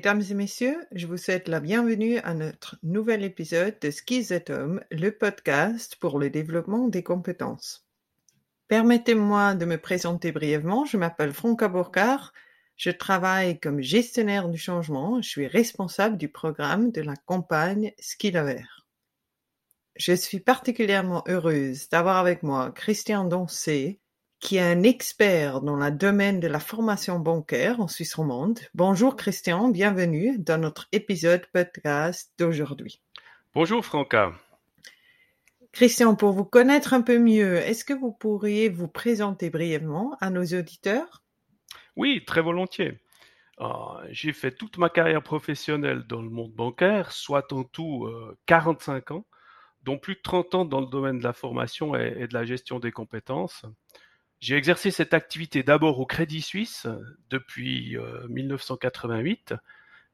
Mesdames et messieurs, je vous souhaite la bienvenue à notre nouvel épisode de Home, le podcast pour le développement des compétences. Permettez-moi de me présenter brièvement. Je m'appelle Franca Bourcard. Je travaille comme gestionnaire du changement. Je suis responsable du programme de la campagne Skill Je suis particulièrement heureuse d'avoir avec moi Christian Doncé, qui est un expert dans le domaine de la formation bancaire en Suisse romande. Bonjour Christian, bienvenue dans notre épisode podcast d'aujourd'hui. Bonjour Franca. Christian, pour vous connaître un peu mieux, est-ce que vous pourriez vous présenter brièvement à nos auditeurs? Oui, très volontiers. Ah, j'ai fait toute ma carrière professionnelle dans le monde bancaire, soit en tout 45 euh, ans, dont plus de 30 ans dans le domaine de la formation et, de la gestion des compétences. J'ai exercé cette activité d'abord au Crédit Suisse depuis 1988 euh,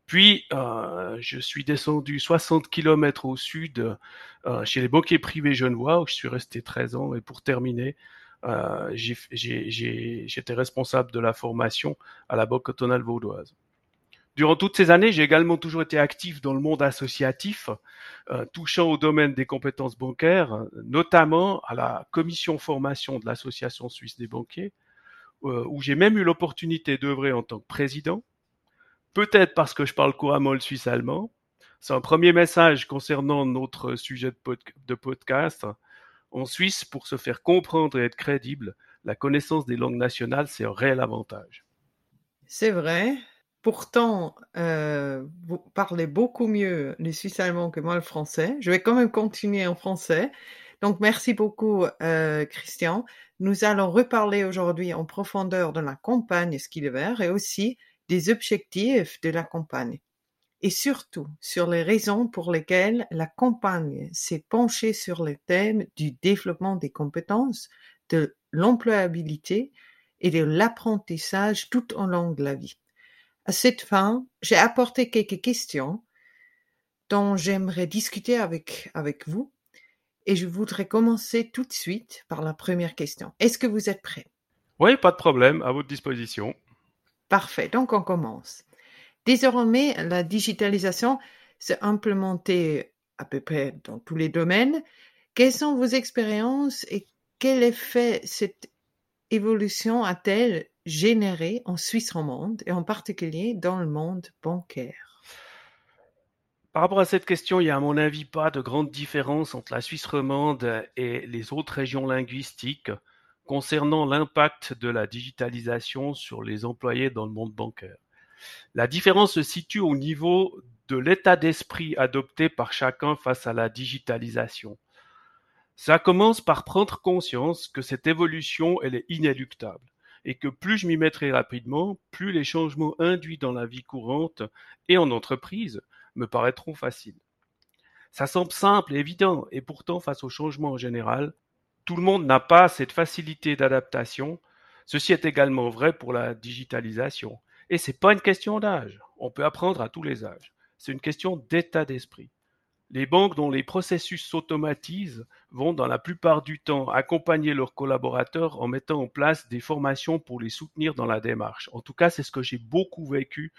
puis, euh, je suis descendu 60 km au sud euh, chez les banquiers privés genevois où je suis resté 13 ans. Et pour terminer, euh, j'étais responsable de la formation à la Banque cantonale vaudoise. Durant toutes ces années, j'ai également toujours été actif dans le monde associatif, euh, touchant au domaine des compétences bancaires, notamment à la commission formation de l'Association suisse des banquiers, euh, où j'ai même eu l'opportunité d'œuvrer en tant que président peut-être parce que je parle couramment le suisse allemand. C'est un premier message concernant notre sujet de, podcast. En Suisse, pour se faire comprendre et être crédible, la connaissance des langues nationales, c'est un réel avantage. C'est vrai. Pourtant, euh, vous parlez beaucoup mieux le suisse allemand que moi le français. Je vais quand même continuer en français. Donc, merci beaucoup, euh, Christian. Nous allons reparler aujourd'hui en profondeur de la campagne ski vert et aussi des objectifs de la campagne et surtout sur les raisons pour lesquelles la campagne s'est penchée sur le thème du développement des compétences, de l'employabilité et de l'apprentissage tout au long de la vie. À cette fin, j'ai apporté quelques questions dont j'aimerais discuter avec, avec vous et je voudrais commencer tout de suite par la première question. Est-ce que vous êtes prêts? Oui, pas de problème, à votre disposition. Parfait, donc on commence. Désormais, la digitalisation s'est implémentée à peu près dans tous les domaines. Quelles sont vos expériences et quel effet cette évolution a-t-elle généré en Suisse romande et en particulier dans le monde bancaire Par rapport à cette question, il n'y a à mon avis pas de grande différence entre la Suisse romande et les autres régions linguistiques concernant l'impact de la digitalisation sur les employés dans le monde bancaire. La différence se situe au niveau de l'état d'esprit adopté par chacun face à la digitalisation. Ça commence par prendre conscience que cette évolution, elle est inéluctable et que plus je m'y mettrai rapidement, plus les changements induits dans la vie courante et en entreprise me paraîtront faciles. Ça semble simple et évident, et pourtant, face au changement en général, tout le monde n'a pas cette facilité d'adaptation. Ceci est également vrai pour la digitalisation. Et c'est pas une question d'âge. On peut apprendre à tous les âges. C'est une question d'état d'esprit. Les banques dont les processus s'automatisent vont dans la plupart du temps accompagner leurs collaborateurs en mettant en place des formations pour les soutenir dans la démarche. En tout cas, c'est ce que j'ai beaucoup vécu,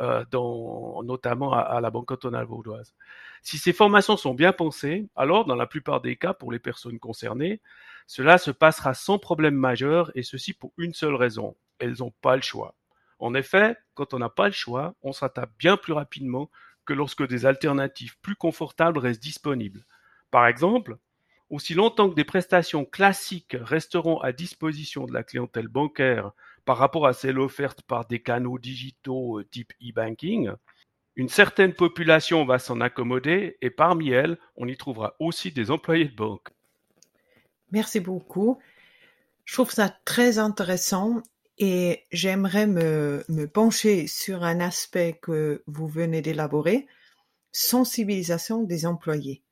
euh, notamment à, la Banque cantonale vaudoise. Si ces formations sont bien pensées, alors dans la plupart des cas pour les personnes concernées, cela se passera sans problème majeur et ceci pour une seule raison. Elles n'ont pas le choix. En effet, quand on n'a pas le choix, on s'attaque bien plus rapidement que lorsque des alternatives plus confortables restent disponibles. Par exemple, aussi longtemps que des prestations classiques resteront à disposition de la clientèle bancaire par rapport à celles offertes par des canaux digitaux euh, type e-banking, une certaine population va s'en accommoder et parmi elles, on y trouvera aussi des employés de banque. Merci beaucoup. Je trouve ça très intéressant et j'aimerais me, pencher sur un aspect que vous venez d'élaborer, sensibilisation des employés.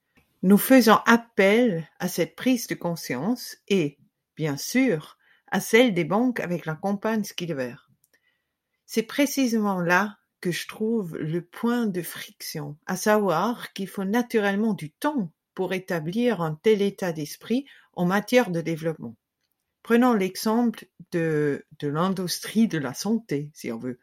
Nous faisons appel à cette prise de conscience et, bien sûr, à celle des banques avec la campagne Skillver. C'est précisément là que je trouve le point de friction, à savoir qu'il faut naturellement du temps pour établir un tel état d'esprit en matière de développement. Prenons l'exemple de, de l'industrie de la santé, si on veut.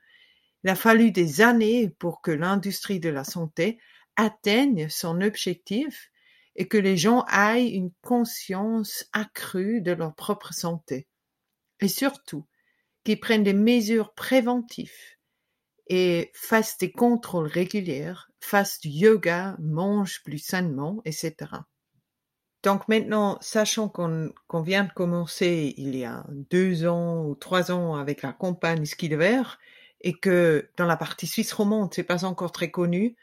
Il a fallu des années pour que l'industrie de la santé atteigne son objectif et que les gens aient une conscience accrue de leur propre santé. Et surtout, qu'ils prennent des mesures préventives et fassent des contrôles réguliers, fassent du yoga, mangent plus sainement, etc. Donc maintenant, sachant qu'on vient de commencer il y a deux ans ou trois ans avec la campagne ski de verre et que dans la partie suisse romande, c'est pas encore très connu,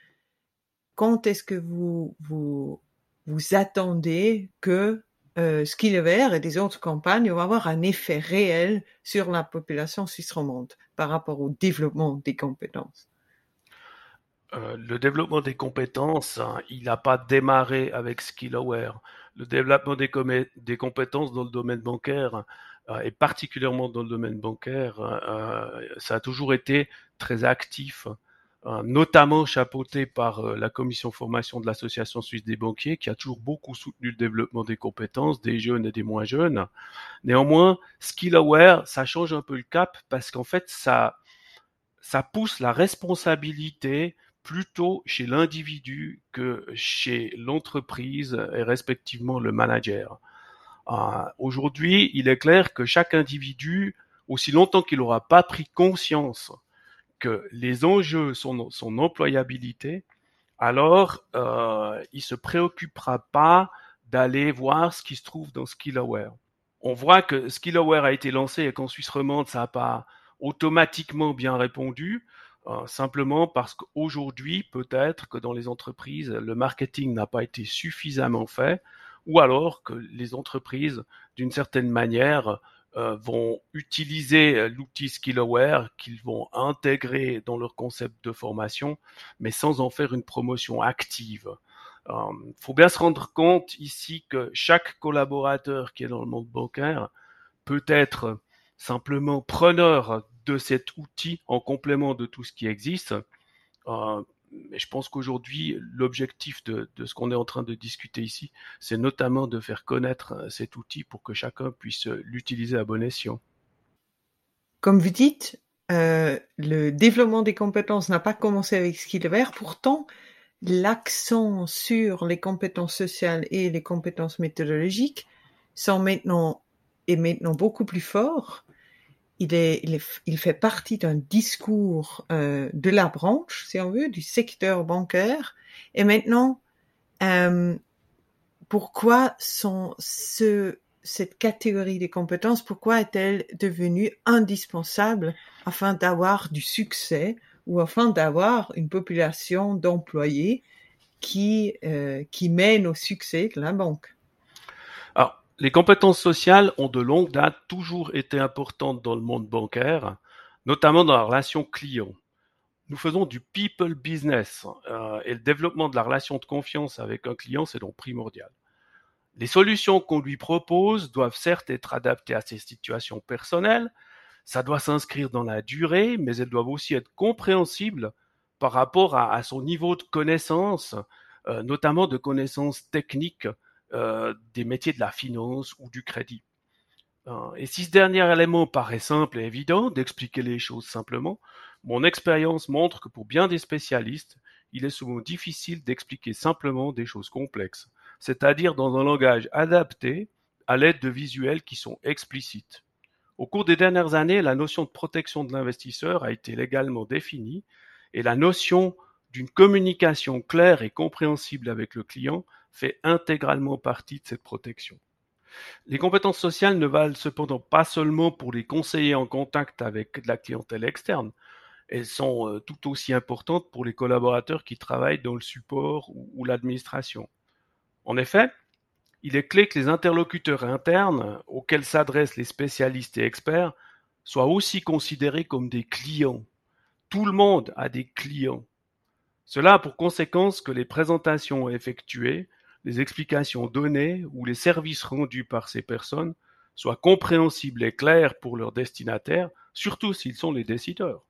quand est-ce que vous, vous, attendez que euh, ski de verre et des autres campagnes vont avoir un effet réel sur la population suisse romande par rapport au développement des compétences? Euh, le développement des compétences, hein, il n'a pas démarré avec SkillAware. Le développement des, compétences dans le domaine bancaire, euh, et particulièrement dans le domaine bancaire, euh, ça a toujours été très actif, notamment chapeauté par la commission formation de l'Association suisse des banquiers, qui a toujours beaucoup soutenu le développement des compétences des jeunes et des moins jeunes. Néanmoins, SkillAware, ça change un peu le cap parce qu'en fait, ça, ça pousse la responsabilité plutôt chez l'individu que chez l'entreprise et respectivement le manager. Euh, aujourd'hui, il est clair que chaque individu, aussi longtemps qu'il n'aura pas pris conscience que les enjeux sont son employabilité, alors euh, il se préoccupera pas d'aller voir ce qui se trouve dans SkillAware. On voit que SkillAware a été lancé et qu'en Suisse romande, ça n'a pas automatiquement bien répondu. Euh, simplement parce qu'aujourd'hui, peut-être que dans les entreprises, le marketing n'a pas été suffisamment fait, ou alors que les entreprises, d'une certaine manière, euh, vont utiliser l'outil SkillAware qu'ils vont intégrer dans leur concept de formation, mais sans en faire une promotion active. Il euh, faut bien se rendre compte ici que chaque collaborateur qui est dans le monde bancaire peut être simplement preneur de cet outil en complément de tout ce qui existe. Euh, mais je pense qu'aujourd'hui, l'objectif de, ce qu'on est en train de discuter ici, c'est notamment de faire connaître euh, cet outil pour que chacun puisse l'utiliser à bon escient. Comme vous dites, euh, le développement des compétences n'a pas commencé avec Skillware, pourtant l'accent sur les compétences sociales et les compétences méthodologiques sont maintenant est maintenant beaucoup plus fort il, est, il, est, il fait partie d'un discours euh, de la branche, si on veut, du secteur bancaire. Et maintenant, euh, pourquoi sont ce, cette catégorie des compétences, pourquoi est-elle devenue indispensable afin d'avoir du succès ou afin d'avoir une population d'employés qui, euh, qui mène au succès de la banque? Les compétences sociales ont de longue date toujours été importantes dans le monde bancaire, notamment dans la relation client. Nous faisons du people business euh, et le développement de la relation de confiance avec un client, c'est donc primordial. Les solutions qu'on lui propose doivent certes être adaptées à ses situations personnelles, ça doit s'inscrire dans la durée, mais elles doivent aussi être compréhensibles par rapport à, son niveau de connaissance, euh, notamment de connaissances techniques des métiers de la finance ou du crédit. Euh, et si ce dernier élément paraît simple et évident d'expliquer les choses simplement, mon expérience montre que pour bien des spécialistes, il est souvent difficile d'expliquer simplement des choses complexes, c'est-à-dire dans un langage adapté à l'aide de visuels qui sont explicites. Au cours des dernières années, la notion de protection de l'investisseur a été légalement définie et la notion d'une communication claire et compréhensible avec le client fait intégralement partie de cette protection. Les compétences sociales ne valent cependant pas seulement pour les conseillers en contact avec la clientèle externe, elles sont euh, tout aussi importantes pour les collaborateurs qui travaillent dans le support ou, l'administration. En effet, il est clé que les interlocuteurs internes auxquels s'adressent les spécialistes et experts soient aussi considérés comme des clients. Tout le monde a des clients. Cela a pour conséquence que les présentations effectuées les explications données ou les services rendus par ces personnes soient compréhensibles et clairs pour leurs destinataires, surtout s'ils sont les décideurs.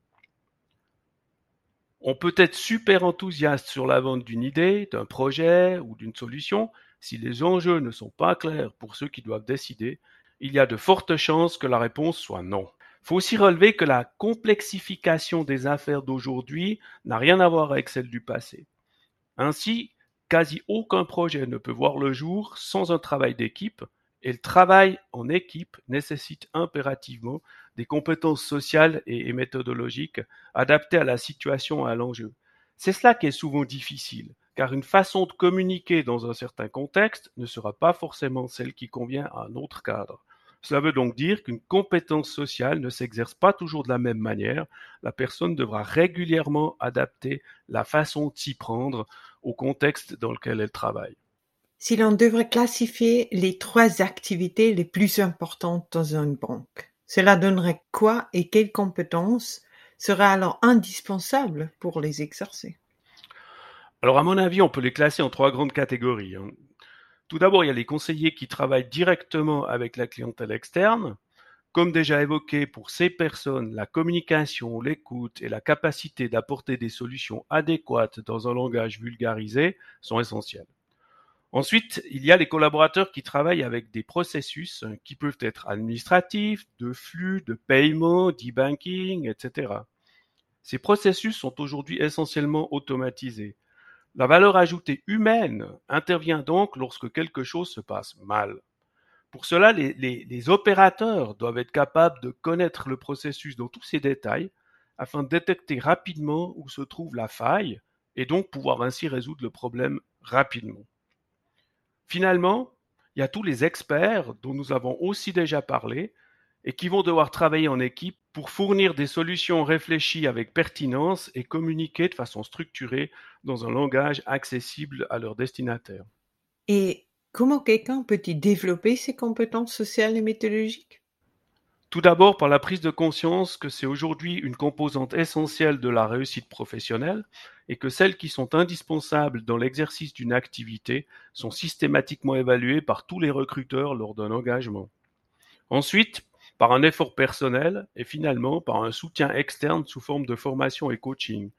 On peut être super enthousiaste sur la vente d'une idée, d'un projet ou d'une solution, si les enjeux ne sont pas clairs pour ceux qui doivent décider, il y a de fortes chances que la réponse soit non. Faut aussi relever que la complexification des affaires d'aujourd'hui n'a rien à voir avec celle du passé. Ainsi, quasi aucun projet ne peut voir le jour sans un travail d'équipe, et le travail en équipe nécessite impérativement des compétences sociales et méthodologiques adaptées à la situation et à l'enjeu. C'est cela qui est souvent difficile, car une façon de communiquer dans un certain contexte ne sera pas forcément celle qui convient à un autre cadre. Cela veut donc dire qu'une compétence sociale ne s'exerce pas toujours de la même manière. La personne devra régulièrement adapter la façon de s'y prendre au contexte dans lequel elle travaille. Si l'on devrait classifier les trois activités les plus importantes dans une banque, cela donnerait quoi et quelles compétences seraient alors indispensables pour les exercer? Alors à mon avis, on peut les classer en trois grandes catégories. Hein. Tout d'abord, il y a les conseillers qui travaillent directement avec la clientèle externe. Comme déjà évoqué, pour ces personnes, la communication, l'écoute et la capacité d'apporter des solutions adéquates dans un langage vulgarisé sont essentiels. Ensuite, il y a les collaborateurs qui travaillent avec des processus qui peuvent être administratifs, de flux, de paiement, d'e-banking, etc. Ces processus sont aujourd'hui essentiellement automatisés. La valeur ajoutée humaine intervient donc lorsque quelque chose se passe mal. Pour cela, les, opérateurs doivent être capables de connaître le processus dans tous ses détails afin de détecter rapidement où se trouve la faille et donc pouvoir ainsi résoudre le problème rapidement. Finalement, il y a tous les experts dont nous avons aussi déjà parlé et qui vont devoir travailler en équipe pour fournir des solutions réfléchies avec pertinence et communiquer de façon structurée dans un langage accessible à leurs destinataires. Et comment quelqu'un peut-il développer ses compétences sociales et méthodologiques? Tout d'abord par la prise de conscience que c'est aujourd'hui une composante essentielle de la réussite professionnelle et que celles qui sont indispensables dans l'exercice d'une activité sont systématiquement évaluées par tous les recruteurs lors d'un engagement. Ensuite, par un effort personnel et finalement par un soutien externe sous forme de formation et coaching.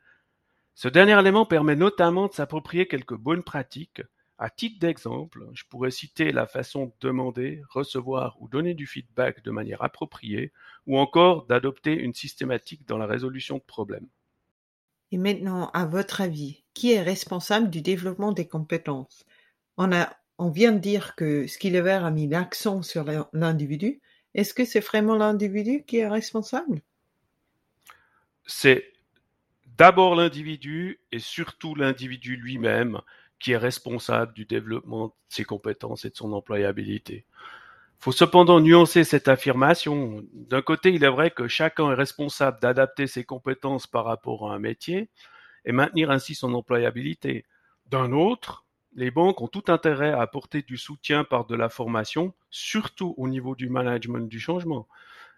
Ce dernier élément permet notamment de s'approprier quelques bonnes pratiques. À titre d'exemple, je pourrais citer la façon de demander, recevoir ou donner du feedback de manière appropriée, ou encore d'adopter une systématique dans la résolution de problèmes. Et maintenant, à votre avis, qui est responsable du développement des compétences? On, vient de dire que Skillever a mis l'accent sur l'individu, est-ce que c'est vraiment l'individu qui est responsable? C'est d'abord l'individu et surtout l'individu lui-même qui est responsable du développement de ses compétences et de son employabilité. Il faut cependant nuancer cette affirmation. D'un côté, il est vrai que chacun est responsable d'adapter ses compétences par rapport à un métier et maintenir ainsi son employabilité. D'un autre, les banques ont tout intérêt à apporter du soutien par de la formation, surtout au niveau du management du changement,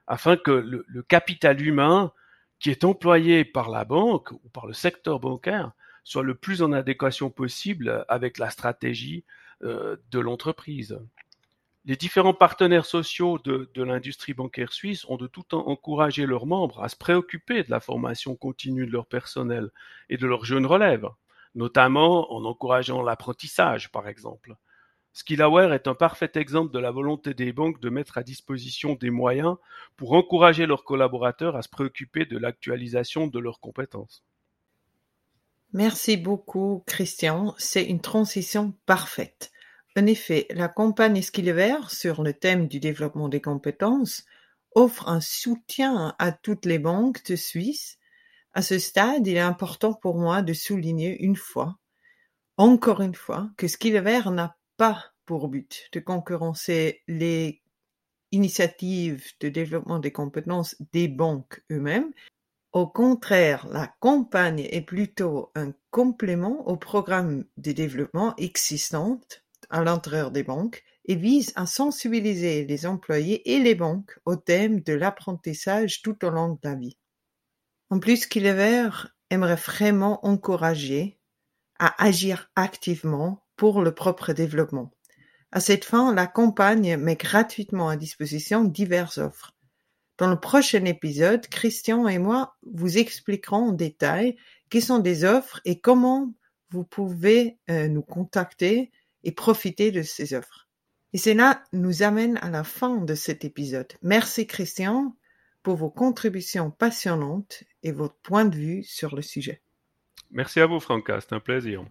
afin que le, capital humain qui est employé par la banque ou par le secteur bancaire soit le plus en adéquation possible avec la stratégie euh, de l'entreprise. Les différents partenaires sociaux de, l'industrie bancaire suisse ont de tout temps encouragé leurs membres à se préoccuper de la formation continue de leur personnel et de leur jeune relève notamment en encourageant l'apprentissage, par exemple. Skillaware est un parfait exemple de la volonté des banques de mettre à disposition des moyens pour encourager leurs collaborateurs à se préoccuper de l'actualisation de leurs compétences. Merci beaucoup, Christian. C'est une transition parfaite. En effet, la campagne Skillaware sur le thème du développement des compétences offre un soutien à toutes les banques de Suisse à ce stade, il est important pour moi de souligner une fois, encore une fois, que Skillever n'a pas pour but de concurrencer les initiatives de développement des compétences des banques eux-mêmes. Au contraire, la campagne est plutôt un complément au programme de développement existant à l'intérieur des banques et vise à sensibiliser les employés et les banques au thème de l'apprentissage tout au long de la vie. En plus Killever aimerait vraiment encourager à agir activement pour le propre développement. À cette fin, la campagne met gratuitement à disposition diverses offres. Dans le prochain épisode, Christian et moi vous expliquerons en détail quelles sont des offres et comment vous pouvez euh, nous contacter et profiter de ces offres. Et cela nous amène à la fin de cet épisode. Merci Christian pour vos contributions passionnantes et votre point de vue sur le sujet. Merci à vous, Franca. C'est un plaisir.